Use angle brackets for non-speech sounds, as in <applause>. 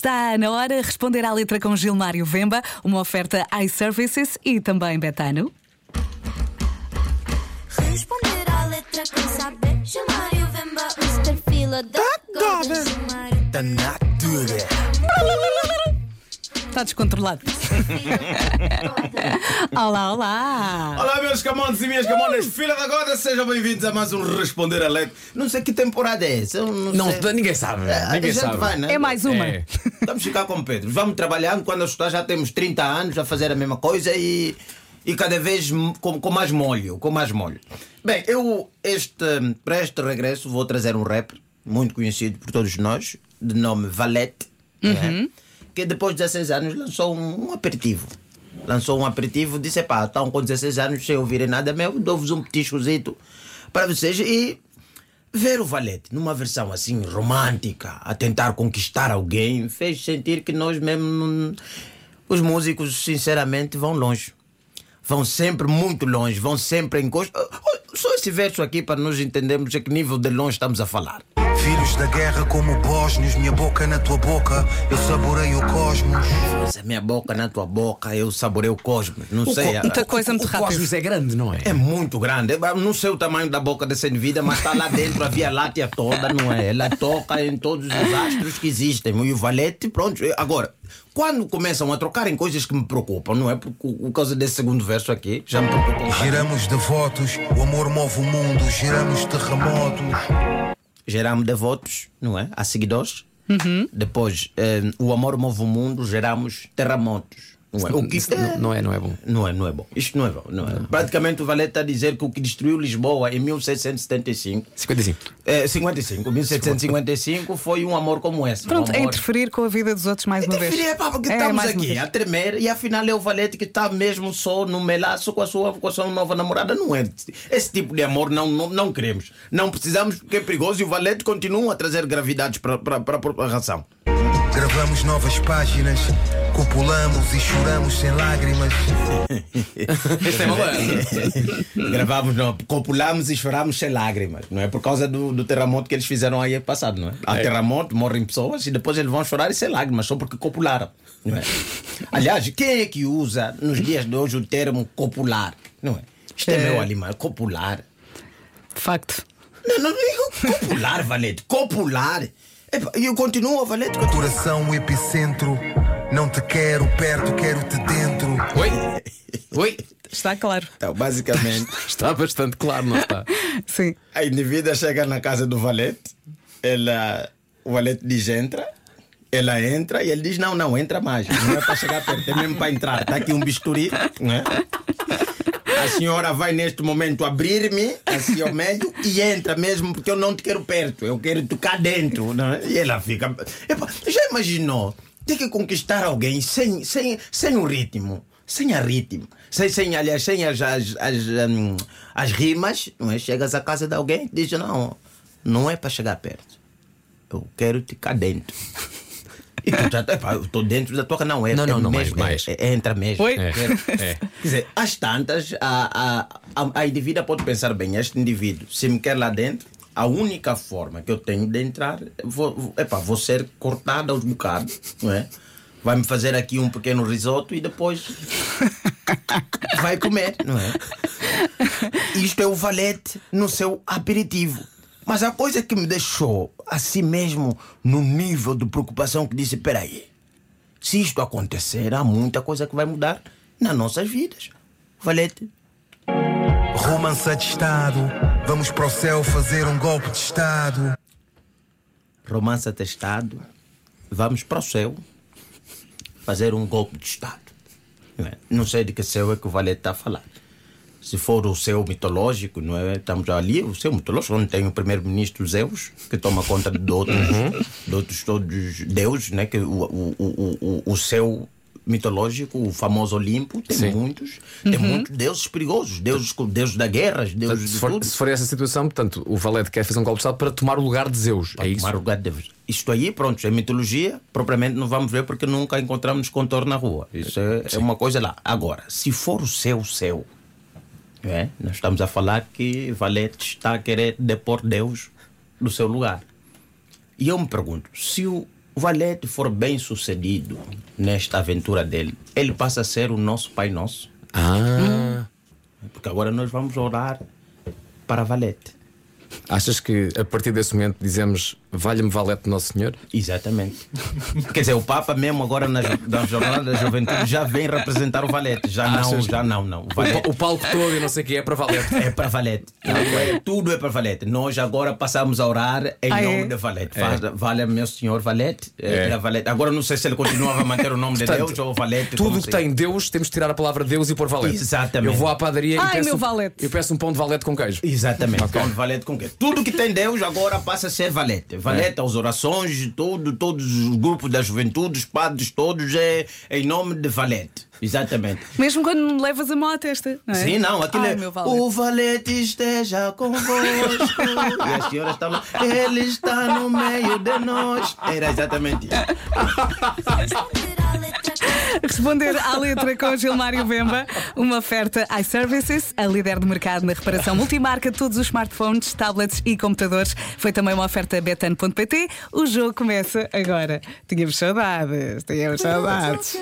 Está na hora responder à letra com Gilmário Vemba, uma oferta iServices e também Betano. Responder à letra com saber. Gilmário Vemba, Mr. Fila da Goda. Gilmário. Da natura. Está descontrolado. <laughs> olá, olá. Olá, meus camontes e minhas camonas, filha da goda, sejam bem-vindos a mais um Responder a Letra. Não sei que temporada é essa. eu Não, Não, sei. ninguém sabe. É, a ninguém gente sabe. vai, né? É mais uma. É. <laughs> Vamos ficar com o Pedro. Vamos trabalhando. Quando assustar, já temos 30 anos a fazer a mesma coisa e, e cada vez com, com mais molho. Com mais molho. Bem, eu este, para este regresso vou trazer um rapper muito conhecido por todos nós, de nome Valete, né? Que depois de 16 anos lançou um, um aperitivo. Lançou um aperitivo, disse: pá, estão com 16 anos sem ouvirem nada meu, dou-vos um petiscozito para vocês e Ver o Valete numa versão assim romântica, a tentar conquistar alguém, fez sentir que nós mesmo. Os músicos, sinceramente, vão longe. Vão sempre muito longe, vão sempre em costa. Só esse verso aqui para nós entendermos a que nível de longe estamos a falar. Filhos da guerra como bósnios, minha boca na tua boca, eu saboreio o cosmos. Essa minha boca na tua boca, eu saborei o cosmos. Não O sei. co- a- Muita coisa muito o rápido. cosmos é grande, não é? É muito grande. Eu Não sei o tamanho da boca dessa indivídua, mas está lá dentro a Via Láctea toda, não é? Ela toca em todos os astros que existem. E o valete, pronto. Agora, quando começam a trocar em coisas que me preocupam, não é? Por, por causa desse segundo verso aqui, já me preocupa. Giramos devotos, o amor move o mundo, giramos terremotos. Geramos devotos, não é? A seguidores. Depois, eh, o amor move o mundo, geramos terremotos. Não é? O que Isso não, não é, não é bom. Não é, não é bom. Isto não é bom. Não é. Praticamente o Valete está a dizer que o que destruiu Lisboa em 1775 55. É, 55, 1755 foi um amor como esse. Pronto, um é interferir com a vida dos outros mais uma vez. Interferir, pá, porque É, estamos aqui a tremer e afinal é o Valete que está mesmo só no melaço com a sua, com a sua nova namorada. Não é. Esse tipo de amor não, não, não queremos. Não precisamos porque é perigoso e o Valete continua a trazer gravidades para a população. Gravamos novas páginas, copulamos e choramos sem lágrimas. <laughs> Este é malandro. <laughs> Gravamos, não, copulamos e choramos sem lágrimas, não é? Por causa do, do terremoto que eles fizeram aí ano passado, não é? Há terremoto, morrem pessoas e depois eles vão chorar e sem lágrimas, só porque copularam, não é? <laughs> Aliás, quem é que usa nos dias de hoje o termo copular, não é? Isto é, É. meu animal, copular. Facto. Não, não digo copular, Valete, copular. E eu continuo, Valete, continua. Coração, o epicentro, não te quero perto, quero-te dentro. Oi? <laughs> Oi? Está claro. Então, basicamente. <laughs> Está bastante claro, não está? <laughs> Sim. A indivídua chega na casa do valete, ela, o valete diz entra, ela entra e ele diz não, não, entra mais. Não é para chegar perto, é mesmo para entrar. Está aqui um bisturi, né? A senhora vai neste momento abrir-me assim ao meio e entra mesmo porque eu não te quero perto, eu quero tocar dentro. Né? E ela fica. Epa, já imaginou ter que conquistar alguém sem, sem, sem o ritmo? Sem a ritmo, sem, sem, aliás, sem as, as, as, hum, as rimas, não é? chegas à casa de alguém e diz: Não, não é para chegar perto, eu quero te cá dentro. E epá, eu estou dentro da tua casa, não é? Não, é não, não, mesmo, mais, é- mais. é- entra mesmo. Oi? É. é. Quer dizer, às tantas, a, a, a, a indivídua pode pensar bem: este indivíduo, se me quer lá dentro, a única forma que eu tenho de entrar, vou, vou, epá, vou ser cortada aos bocados, não é? Vai me fazer aqui um pequeno risoto e depois <laughs> vai comer, não é? Isto é o valete no seu aperitivo. Mas a coisa que me deixou assim mesmo no nível de preocupação que disse: peraí, se isto acontecer, há muita coisa que vai mudar nas nossas vidas. Valete. Romance de Estado, vamos para o céu fazer um golpe de Estado. romance atestado, vamos para o céu fazer um golpe de Estado. Não, é? Não sei de que céu é que o Valete está a falar. Se for o céu mitológico, não é? Estamos ali, o céu mitológico, onde tem o primeiro-ministro Zeus, que toma conta de outros, de outros todos deuses, né? Que o, o, o, o, o céu mitológico, o famoso Olimpo, tem Sim. muitos, tem muitos deuses perigosos, deuses, deuses da guerra, deuses Se de for, tudo. se for essa situação, portanto, o Valete quer fazer um golpe de Estado para tomar o lugar de Zeus. É isso? Tomar o lugar de Deus. Isto aí, pronto, é mitologia, propriamente não vamos ver porque nunca encontramos contorno na rua. Isso é, é uma coisa lá. Agora, se for o céu, céu, é? nós estamos a falar que Valete está a querer depor Deus do seu lugar. E eu me pergunto, se o Valete for bem sucedido nesta aventura dele, ele passa a ser o nosso Pai Nosso. Ah. Porque agora nós vamos orar para Valete. Achas que a partir desse momento dizemos valha-me valete Nosso Senhor? Exatamente. <laughs> Quer dizer, o Papa mesmo agora na, na Jornada da Juventude já vem representar o Valete. Já não, Achas? já não, não. O O, Valete pa- o palco todo e não sei o que é para valete. é para Valete. É, tudo é para Valete. Nós agora passamos a orar em Ah, nome é? de Valete. Faz- Vale meu senhor Valete. É, É. Valete. Agora não sei se ele continuava a manter o nome de Portanto, Deus ou Valete. Tudo que tem Deus, temos de tirar a palavra Deus e pôr valete. Exatamente. Eu vou à padaria Ai, e peço, meu um- valete. eu peço um pão de valete com queijo. Exatamente. Pão de valete com quê? Tudo que tem Deus agora passa a ser valete. Valete, as orações, tudo, todos os grupos da juventude, os padres, todos é em nome de valete. Exatamente. Mesmo quando levas a mão à testa. Não é? Sim, não, aquilo Ai, é. meu valete. O valete esteja convosco. <laughs> e a senhora estava. Ele está no meio de nós. Era exatamente isso. <laughs> Responder à letra com Gilmário Vemba, uma oferta iServices, a líder de mercado na reparação multimarca de todos os smartphones, tablets e computadores. Foi também uma oferta betano.pt. O jogo começa agora. Tínhamos saudades, tínhamos saudades.